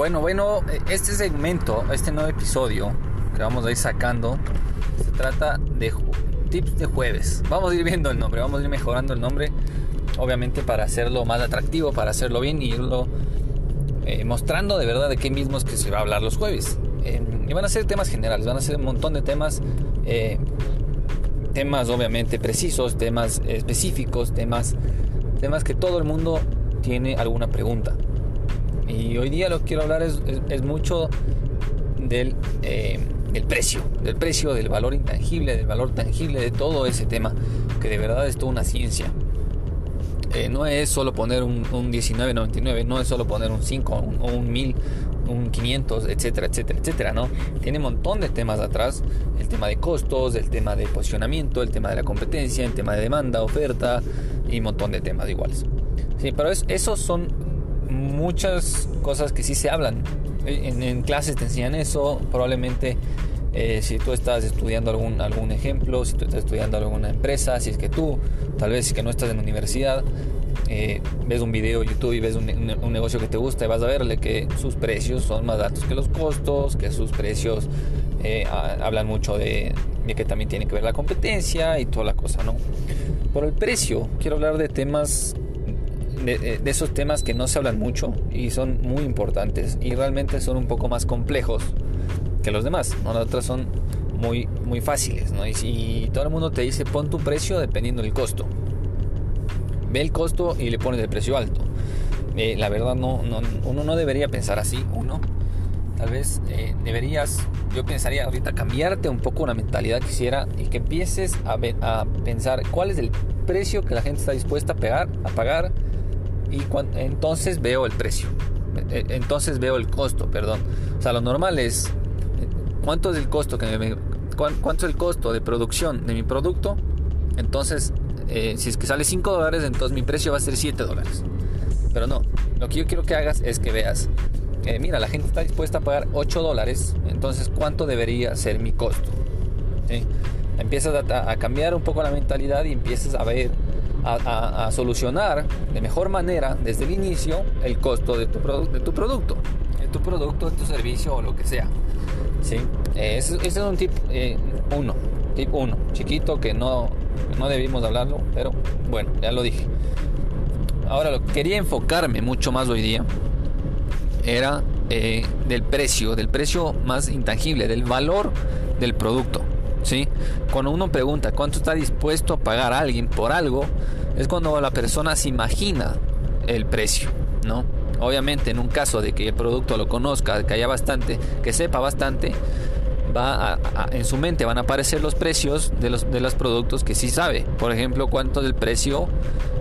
Bueno, bueno, este segmento, este nuevo episodio que vamos a ir sacando, se trata de tips de jueves. Vamos a ir viendo el nombre, vamos a ir mejorando el nombre, obviamente para hacerlo más atractivo, para hacerlo bien y irlo eh, mostrando de verdad de qué mismo es que se va a hablar los jueves. Eh, y van a ser temas generales, van a ser un montón de temas, eh, temas obviamente precisos, temas específicos, temas, temas que todo el mundo tiene alguna pregunta. Y hoy día lo que quiero hablar es, es, mucho del, del, precio, del precio, del valor intangible, del valor tangible, de todo ese tema, que de verdad es toda una ciencia. no es solo poner un, un 19.99, no es solo poner un 5 o un 1000 un 500, etcétera, etcétera, etcétera, ¿no? Tiene un montón de temas atrás, el tema de costos, el tema de posicionamiento, el tema de la competencia, el tema de demanda, oferta y un montón de temas iguales. Sí, pero es, esos son muchas cosas que sí se hablan. En, clases te enseñan eso, probablemente eh, si tú estás estudiando algún, algún ejemplo, si tú estás estudiando alguna empresa, si es que tú, tal vez si que no estás en la universidad, eh, ves un video YouTube y ves un, negocio que te gusta y vas a verle que sus precios son más altos que los costos, que sus precios eh, hablan mucho de, que también tiene que ver la competencia y toda la cosa, ¿no? Por el precio, quiero hablar de temas, de, esos temas que no se hablan mucho y son muy importantes y realmente son un poco más complejos que los demás, ¿no? Las otras son muy, muy fáciles, ¿no? Y, y todo el mundo te dice pon tu precio dependiendo del costo ve el costo y le pones el precio alto. Eh, la verdad no, uno no debería pensar así, uno. Tal vez eh, deberías, yo pensaría ahorita cambiarte un poco la mentalidad que quisiera y que empieces a, a pensar cuál es el precio que la gente está dispuesta a, pegar, a pagar y entonces veo el precio. E, entonces veo el costo, perdón. O sea, lo normal es cuánto es el costo que me, cuánto es el costo de producción de mi producto. Entonces eh, si es que sale 5 dólares, entonces mi precio va a ser 7 dólares. Pero no, lo que yo quiero que hagas es que veas, eh, mira, la gente está dispuesta a pagar 8 dólares, entonces ¿cuánto debería ser mi costo? Empiezas a, cambiar un poco la mentalidad y empiezas a ver, a, solucionar de mejor manera desde el inicio el costo de tu, de tu producto, de tu producto, de tu servicio o lo que sea. ¿sí? Eh, ese, es un tip 1, tip 1, chiquito que no no debimos hablarlo, pero bueno, ya lo dije. Ahora lo que quería enfocarme mucho más hoy día era eh, del precio, del precio más intangible, del valor del producto. ¿Sí? Cuando uno pregunta cuánto está dispuesto a pagar alguien por algo, es cuando la persona se imagina el precio, ¿no? Obviamente en un caso de que el producto lo conozca, que haya bastante, que sepa bastante, va en su mente van a aparecer los precios de los, de los productos que sí sabe. Por ejemplo, cuánto es el precio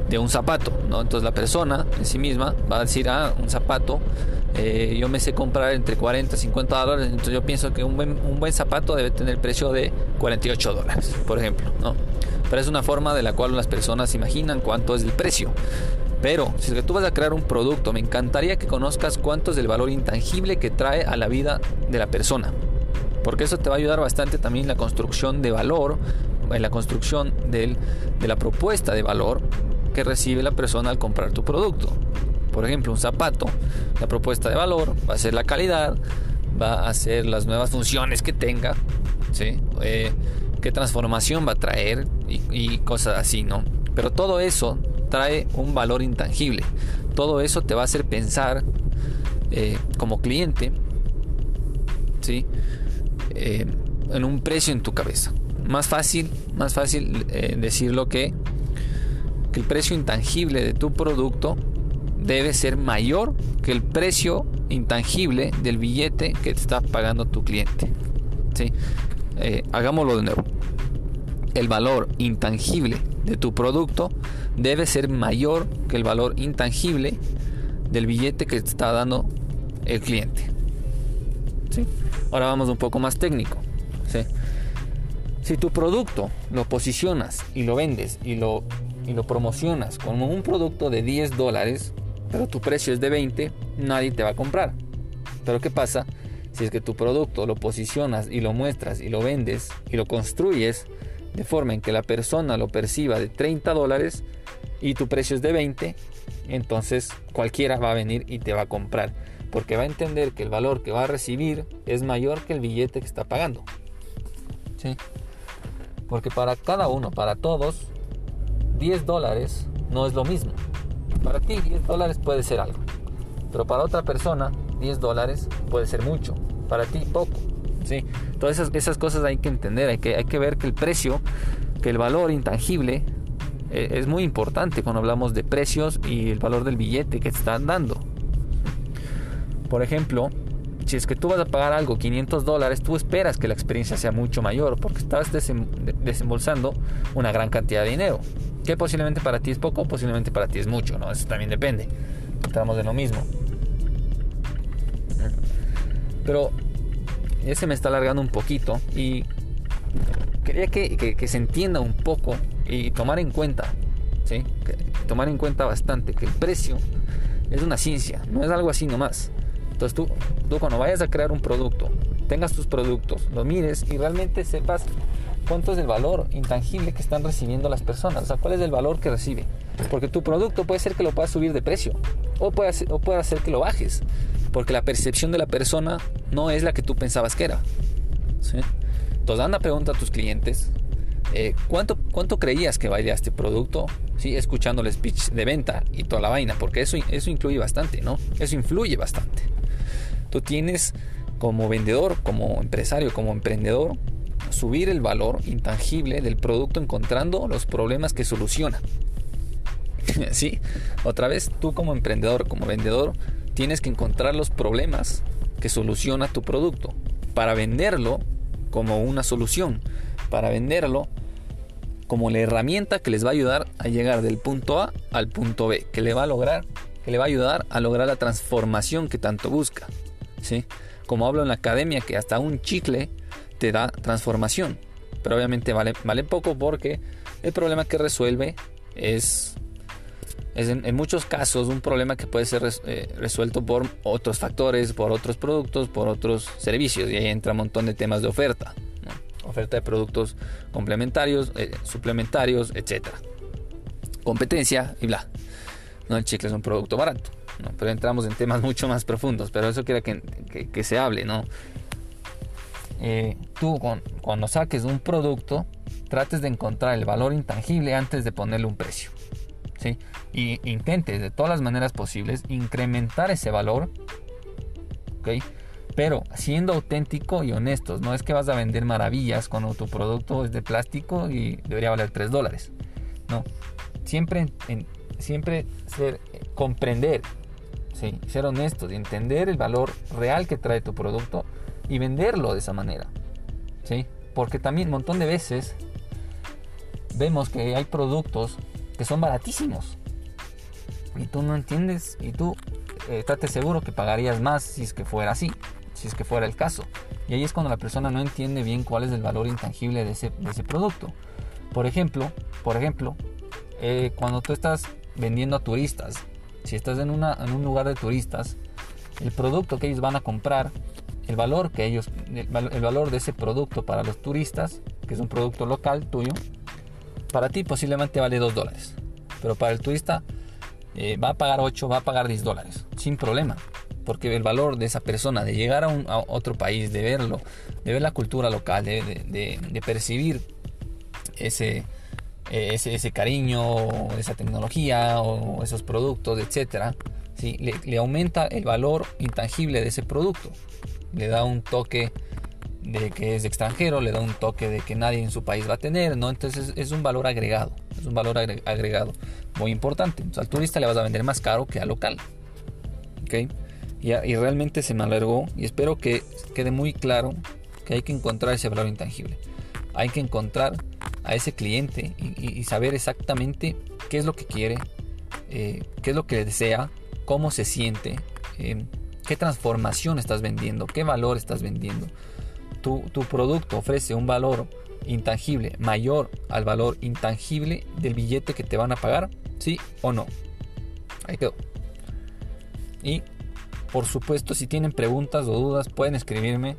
de un zapato. ¿no? Entonces la persona en sí misma va a decir, ah, un zapato, eh, yo me sé comprar entre 40 y 50 dólares, entonces yo pienso que un buen, un buen zapato debe tener el precio de 48 dólares, por ejemplo. ¿no? Pero es una forma de la cual las personas imaginan cuánto es el precio. Pero si es que tú vas a crear un producto, me encantaría que conozcas cuánto es el valor intangible que trae a la vida de la persona porque eso te va a ayudar bastante también en la construcción de valor, en la construcción de la propuesta de valor que recibe la persona al comprar tu producto. Por ejemplo, un zapato, la propuesta de valor va a ser la calidad, va a ser las nuevas funciones que tenga, ¿sí? Eh, qué transformación va a traer y, cosas así, ¿no? Pero todo eso trae un valor intangible. Todo eso te va a hacer pensar eh, como cliente, ¿sí? Eh, en un precio en tu cabeza. Más fácil, más fácil decirlo que el precio intangible de tu producto debe ser mayor que el precio intangible del billete que te está pagando tu cliente. ¿sí? Eh, hagámoslo de nuevo. El valor intangible de tu producto debe ser mayor que el valor intangible del billete que te está dando el cliente. Ahora vamos un poco más técnico. Si tu producto lo posicionas y lo vendes y lo, y lo promocionas como un producto de 10 dólares, pero tu precio es de 20, nadie te va a comprar. Pero ¿qué pasa? Si es que tu producto lo posicionas y lo muestras y lo vendes y lo construyes de forma en que la persona lo perciba de 30 dólares y tu precio es de 20, entonces cualquiera va a venir y te va a comprar. porque va a entender que el valor que va a recibir es mayor que el billete que está pagando. ¿Sí? Porque para cada uno, para todos, 10 dólares no es lo mismo. Para ti 10 dólares puede ser algo, pero para otra persona 10 dólares puede ser mucho, para ti poco. ¿sí? Todas esas, cosas hay que entender, hay que, hay que ver que el precio, que el valor intangible eh, es muy importante cuando hablamos de precios y el valor del billete que te están dando. Por ejemplo, si es que tú vas a pagar algo 500 dólares, tú esperas que la experiencia sea mucho mayor porque estás desembolsando una gran cantidad de dinero. Posiblemente para ti es poco, posiblemente para ti es mucho, ¿no? Eso también depende. Estamos de lo mismo. Pero ese me está alargando un poquito y quería que, que, se entienda un poco y tomar en cuenta, ¿sí? tomar en cuenta bastante que el precio es una ciencia, no es algo así nomás. Entonces tú, tú cuando vayas a crear un producto, tengas tus productos, lo mires y realmente sepas cuánto es el valor intangible que están recibiendo las personas, o sea, cuál es el valor que recibe. Porque tu producto puede ser que lo puedas subir de precio o puede, o puede hacer que lo bajes, porque la percepción de la persona no es la que tú pensabas que era. Entonces anda pregunta a tus clientes, eh, ¿cuánto, ¿cuánto creías que valía este producto? ¿Sí? Escuchando el speech de venta y toda la vaina, porque eso, eso incluye bastante, ¿no? Eso influye bastante. Tú tienes como vendedor, como empresario, como emprendedor, subir el valor intangible del producto encontrando los problemas que soluciona. sí, otra vez tú como emprendedor, como vendedor, tienes que encontrar los problemas que soluciona tu producto para venderlo como una solución, para venderlo como la herramienta que les va a ayudar a llegar del punto A al punto B, que le va a lograr, que le va a ayudar a lograr la transformación que tanto busca. ¿sí? Como hablo en la academia, que hasta un chicle te da transformación. Pero obviamente vale, vale poco porque el problema que resuelve es, es en, muchos casos un problema que puede ser eh, resuelto por otros factores, por otros productos, por otros servicios. Y ahí entra un montón de temas de oferta. Oferta de productos complementarios, eh, suplementarios, etc. Competencia y bla. No, el chicle es un producto barato. Pero entramos en temas mucho más profundos. Pero eso quiere que, que, se hable, ¿no? Eh, tú cuando saques un producto, trates de encontrar el valor intangible antes de ponerle un precio. ¿sí? Y intentes de todas las maneras posibles incrementar ese valor. Pero siendo auténtico y honestos, no es que vas a vender maravillas cuando tu producto es de plástico y debería valer 3 dólares. No, siempre, siempre ser, comprender ser honestos y entender el valor real que trae tu producto y venderlo de esa manera. ¿sí? Porque también un montón de veces vemos que hay productos que son baratísimos y tú no entiendes y tú eh, estate seguro que pagarías más si es que fuera así, si es que fuera el caso. Y ahí es cuando la persona no entiende bien cuál es el valor intangible de ese, producto. Por ejemplo, por ejemplo eh, cuando tú estás vendiendo a turistas si estás en, en un lugar de turistas, el producto que ellos van a comprar, el valor que ellos, el, valor de ese producto para los turistas, que es un producto local tuyo, para ti posiblemente vale 2 dólares. Pero para el turista eh, va a pagar 8, va a pagar 10 dólares, sin problema. Porque el valor de esa persona, de llegar a, un, otro país, de verlo, de ver la cultura local, de percibir ese, ese, ese, cariño, esa tecnología o esos productos, etcétera, ¿sí? le, aumenta el valor intangible de ese producto. Le da un toque de que es extranjero, le da un toque de que nadie en su país va a tener, ¿no? Entonces es un valor agregado, es un valor agregado muy importante. Al turista le vas a vender más caro que al local. ¿Ok? Y, y realmente se me alargó y espero que quede muy claro que hay que encontrar ese valor intangible. Hay que encontrar a ese cliente y, saber exactamente qué es lo que quiere, eh, qué es lo que desea, cómo se siente, eh, qué transformación estás vendiendo, qué valor estás vendiendo. Tu, producto ofrece un valor intangible mayor al valor intangible del billete que te van a pagar, sí o no. Ahí quedó. Y por supuesto, si tienen preguntas o dudas, pueden escribirme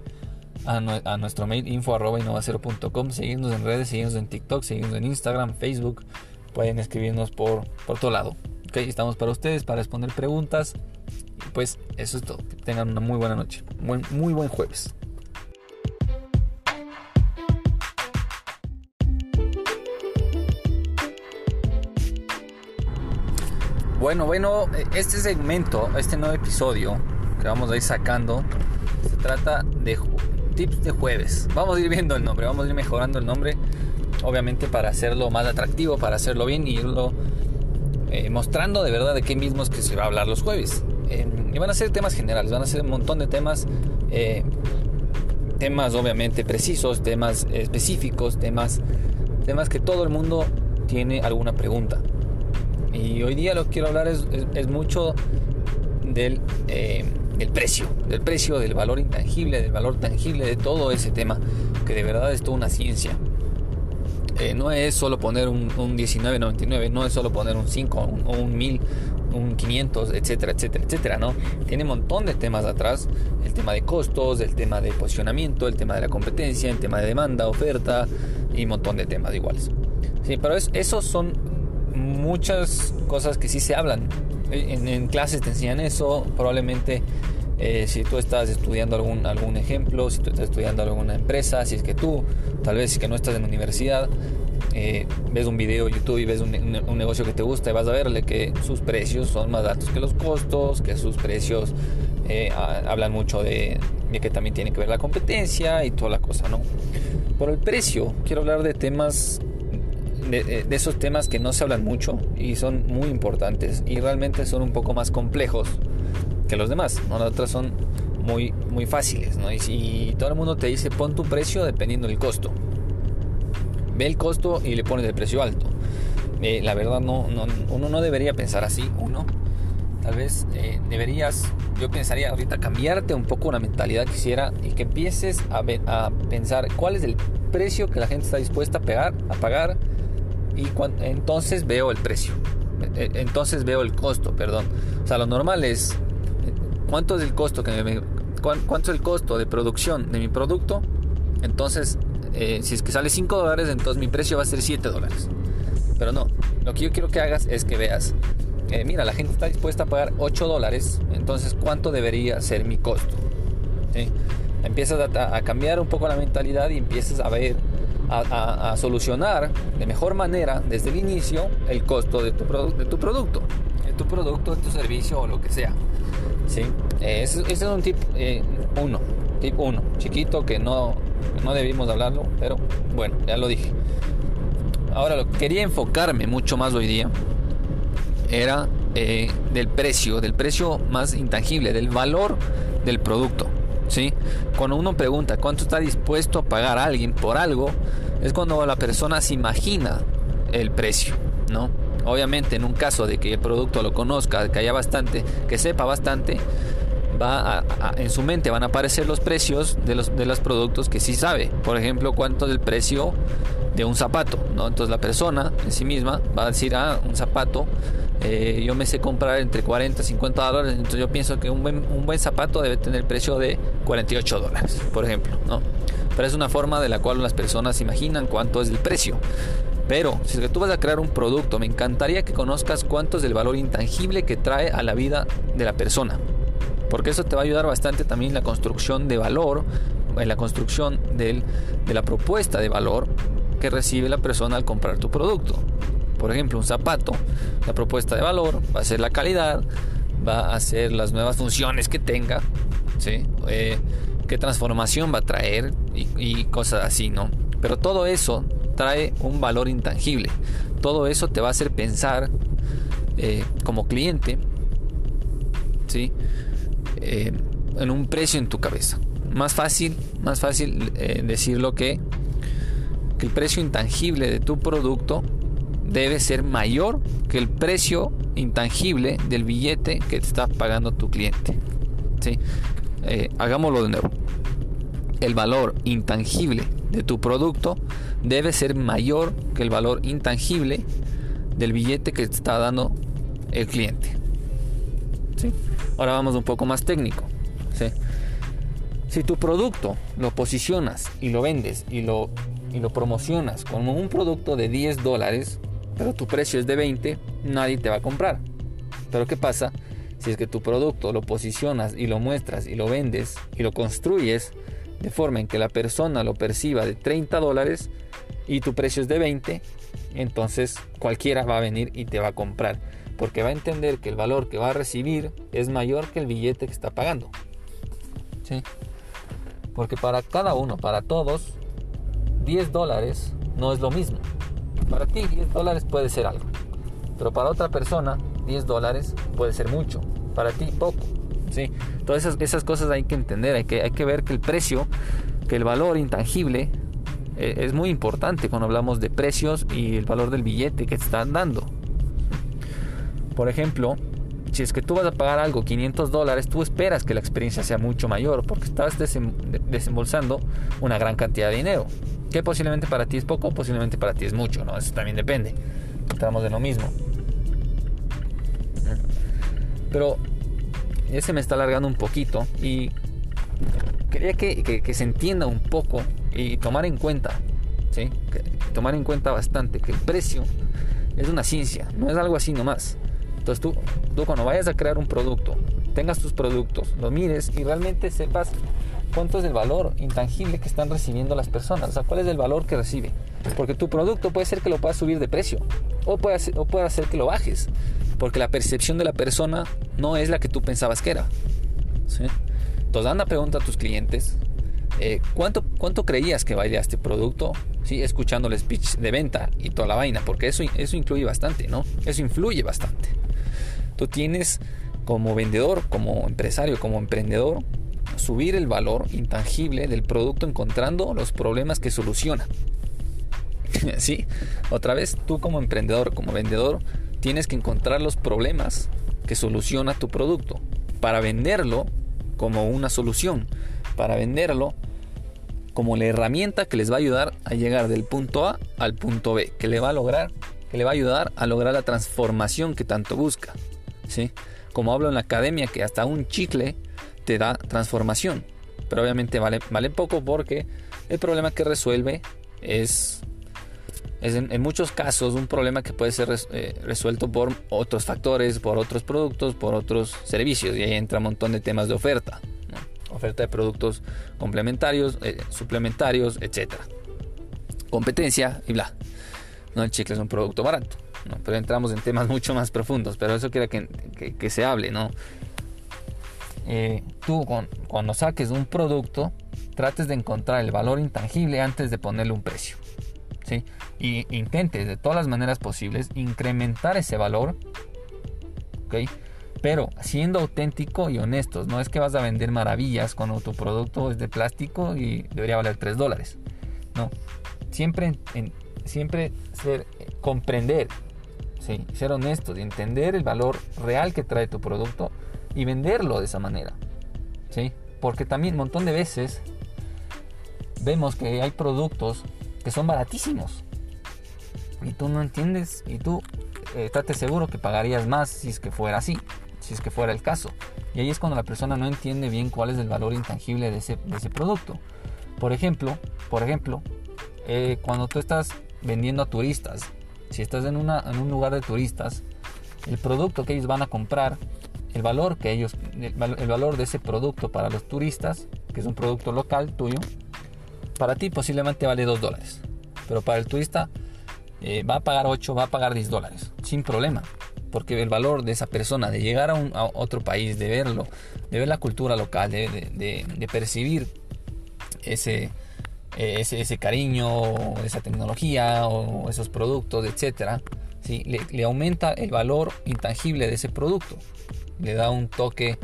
a, nuestro mail info arroba innovacero.com, seguirnos en redes, seguirnos en TikTok, seguirnos en Instagram, Facebook, pueden escribirnos por, por todo lado. Okay, estamos para ustedes, para responder preguntas Pues eso es todo. tengan una muy buena noche. Muy buen jueves. Bueno, bueno, este segmento, este nuevo episodio que vamos a ir sacando, se trata de tips de jueves. Vamos a ir viendo el nombre, vamos a ir mejorando el nombre, obviamente para hacerlo más atractivo, para hacerlo bien y irlo eh, mostrando de verdad de qué mismos que se va a hablar los jueves. Y van a ser temas generales, van a ser un montón de temas, eh, temas obviamente precisos, temas específicos, temas, temas que todo el mundo tiene alguna pregunta. Y hoy día lo que quiero hablar es, mucho del, eh, precio, del precio, del valor intangible, del valor tangible, de todo ese tema, que de verdad es toda una ciencia. Eh, no es solo poner un, 19.99, no es solo poner un 5 o un, 1000, un 500, etcétera, etcétera, etcétera, ¿no? Tiene un montón de temas atrás, el tema de costos, el tema de posicionamiento, el tema de la competencia, el tema de demanda, oferta y un montón de temas iguales. Sí, pero esos son muchas cosas que sí se hablan. En, clases te enseñan eso, probablemente eh, si tú estás estudiando algún, algún ejemplo, si tú estás estudiando alguna empresa, si es que tú, tal vez que no estás en universidad, eh, ves un video de YouTube y ves un, negocio que te gusta y vas a verle que sus precios son más altos que los costos, que sus precios eh, hablan mucho de, de, que también tiene que ver la competencia y toda la cosa, ¿no? Por el precio, quiero hablar de temas de, esos temas que no se hablan mucho y son muy importantes y realmente son un poco más complejos que los demás. ¿no? Las otras son muy, muy fáciles. ¿no? Y si todo el mundo te dice pon tu precio dependiendo del costo. Ve el costo y le pones el precio alto. Eh, la verdad no, no, uno no debería pensar así. Uno, tal vez eh, deberías, yo pensaría ahorita cambiarte un poco una mentalidad quisiera y que empieces a, a pensar cuál es el precio que la gente está dispuesta a, pegar, a pagar y entonces veo el precio. E, e, entonces veo el costo, perdón. O sea, lo normal es cuánto es el costo que me, cuánto es el costo de producción de mi producto. Entonces, eh, si es que sale 5 dólares, entonces mi precio va a ser 7 dólares. Pero no, lo que yo quiero que hagas es que veas, eh, mira, la gente está dispuesta a pagar 8 dólares, entonces ¿cuánto debería ser mi costo? Empiezas a, cambiar un poco la mentalidad y empiezas a ver a, solucionar de mejor manera desde el inicio el costo de tu, de tu producto, de tu producto, de tu servicio o lo que sea. ¿sí? Eh, ese, es un tip 1, eh, tip 1, chiquito que no, no debimos hablarlo, pero bueno, ya lo dije. Ahora lo que quería enfocarme mucho más hoy día era eh, del precio, del precio más intangible, del valor del producto. ¿sí? Cuando uno pregunta cuánto está dispuesto a pagar alguien por algo, es cuando la persona se imagina el precio, ¿no? Obviamente en un caso de que el producto lo conozca, que haya bastante, que sepa bastante, va en su mente van a aparecer los precios de los, de los productos que sí sabe. Por ejemplo, cuánto es el precio de un zapato, ¿no? Entonces la persona en sí misma va a decir, ah, un zapato eh, yo me sé comprar entre 40 y 50 dólares, entonces yo pienso que un buen, un buen zapato debe tener precio de 48 dólares, por ejemplo, ¿no? Pero es una forma de la cual las personas imaginan cuánto es el precio. Pero si tú vas a crear un producto, me encantaría que conozcas cuánto es el valor intangible que trae a la vida de la persona. Porque eso te va a ayudar bastante también en la construcción de valor, en la construcción del, de la propuesta de valor que recibe la persona al comprar tu producto por ejemplo, un zapato, la propuesta de valor va a ser la calidad, va a ser las nuevas funciones que tenga, ¿sí? Eh, qué transformación va a traer y, cosas así, ¿no? Pero todo eso trae un valor intangible. Todo eso te va a hacer pensar eh, como cliente, ¿sí? Eh, en un precio en tu cabeza. Más fácil, más fácil decirlo que, que el precio intangible de tu producto debe ser mayor que el precio intangible del billete que te está pagando tu cliente. ¿sí? Eh, hagámoslo de nuevo. El valor intangible de tu producto debe ser mayor que el valor intangible del billete que te está dando el cliente. Ahora vamos un poco más técnico. Si tu producto lo posicionas y lo vendes y lo, y lo promocionas como un producto de 10 dólares, pero tu precio es de 20, nadie te va a comprar. Pero ¿qué pasa? Si es que tu producto lo posicionas y lo muestras y lo vendes y lo construyes de forma en que la persona lo perciba de 30 dólares y tu precio es de 20, entonces cualquiera va a venir y te va a comprar. Porque va a entender que el valor que va a recibir es mayor que el billete que está pagando. ¿Sí? Porque para cada uno, para todos, 10 dólares no es lo mismo. Para ti 10 dólares puede ser algo. Pero para otra persona 10 dólares puede ser mucho. Para ti poco. ¿sí? Todas esas, cosas hay que entender. Hay que, hay que ver que el precio, que el valor intangible eh, es muy importante cuando hablamos de precios y el valor del billete que te están dando. Por ejemplo, si es que tú vas a pagar algo 500 dólares, tú esperas que la experiencia sea mucho mayor porque estás desembolsando una gran cantidad de dinero. Que posiblemente para ti es poco, posiblemente para ti es mucho, ¿no? Eso también depende. Estamos de lo mismo. Pero ese me está alargando un poquito y quería que, se entienda un poco y tomar en cuenta, ¿sí? tomar en cuenta bastante que el precio es una ciencia, no es algo así nomás. Entonces tú, tú cuando vayas a crear un producto, tengas tus productos, lo mires y realmente sepas cuánto es el valor intangible que están recibiendo las personas, o sea, cuál es el valor que recibe. Porque tu producto puede ser que lo puedas subir de precio o puede, o puede hacer que lo bajes, porque la percepción de la persona no es la que tú pensabas que era. ¿sí? Entonces anda, pregunta a tus clientes, eh, ¿cuánto, ¿cuánto creías que valía este producto? ¿Sí? Escuchando el speech de venta y toda la vaina, porque eso, eso incluye bastante, ¿no? Eso influye bastante. Tú tienes como vendedor, como empresario, como emprendedor, subir el valor intangible del producto encontrando los problemas que soluciona. ¿Sí? Otra vez, tú como emprendedor, como vendedor, tienes que encontrar los problemas que soluciona tu producto para venderlo como una solución, para venderlo como la herramienta que les va a ayudar a llegar del punto A al punto B, que le va a lograr, que le va a ayudar a lograr la transformación que tanto busca. Como hablo en la academia, que hasta un chicle te da transformación. Pero obviamente vale, poco porque el problema que resuelve es, es en, muchos casos un problema que puede ser eh, resuelto por otros factores, por otros productos, por otros servicios. Y ahí entra un montón de temas de oferta. Oferta de productos complementarios, eh, suplementarios, etc. Competencia y bla. No, el chicle es un producto barato. Pero entramos en temas mucho más profundos. Pero eso quiero que, que, se hable, ¿no? Eh, tú cuando saques un producto, trates de encontrar el valor intangible antes de ponerle un precio. ¿sí? Y intentes de todas las maneras posibles incrementar ese valor. Pero siendo auténtico y honestos, no es que vas a vender maravillas cuando tu producto es de plástico y debería valer 3 dólares. No, siempre, siempre comprender, ¿sí? ser honestos y entender el valor real que trae tu producto y venderlo de esa manera. ¿Sí? Porque también un montón de veces vemos que hay productos que son baratísimos. Y tú no entiendes y tú eh, estate seguro que pagarías más si es que fuera así, si es que fuera el caso. Y ahí es cuando la persona no entiende bien cuál es el valor intangible de ese, de ese producto. Por ejemplo, por ejemplo eh, cuando tú estás vendiendo a turistas, si estás en, un lugar de turistas, el producto que ellos van a comprar el valor que ellos, el, valor de ese producto para los turistas, que es un producto local tuyo, para ti posiblemente vale 2 dólares. Pero para el turista eh, va a pagar 8, va a pagar 10 dólares, sin problema. Porque el valor de esa persona, de llegar a, otro país, de verlo, de ver la cultura local, de, percibir ese, ese, ese, cariño, esa tecnología o esos productos, etc., ¿sí? le, aumenta el valor intangible de ese producto le da un toque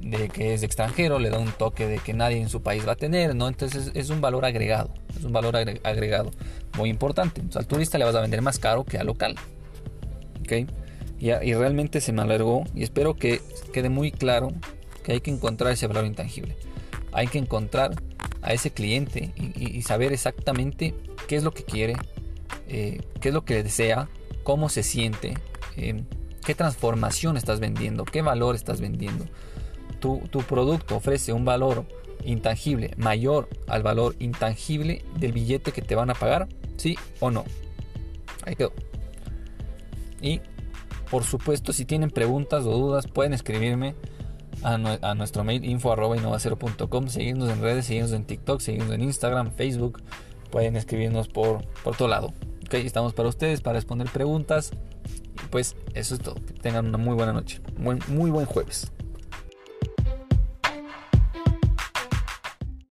de que es extranjero, le da un toque de que nadie en su país va a tener, ¿no? Entonces es un valor agregado, es un valor agregado muy importante. al turista le vas a vender más caro que al local, ¿ok? Y, y realmente se me alargó y espero que quede muy claro que hay que encontrar ese valor intangible. Hay que encontrar a ese cliente y, saber exactamente qué es lo que quiere, eh, qué es lo que desea, cómo se siente. Eh, ¿Qué transformación estás vendiendo? ¿Qué valor estás vendiendo? Tu, producto ofrece un valor intangible mayor al valor intangible del billete que te van a pagar, ¿sí o no? Ahí quedó. Y por supuesto, si tienen preguntas o dudas, pueden escribirme a, nuestro mail info arroba innovacero.com, seguirnos en redes, seguirnos en TikTok, seguirnos en Instagram, Facebook, pueden escribirnos por, por todo lado. Ok, estamos para ustedes, para responder preguntas. Pues eso es todo. Que tengan una muy buena noche. muy buen jueves.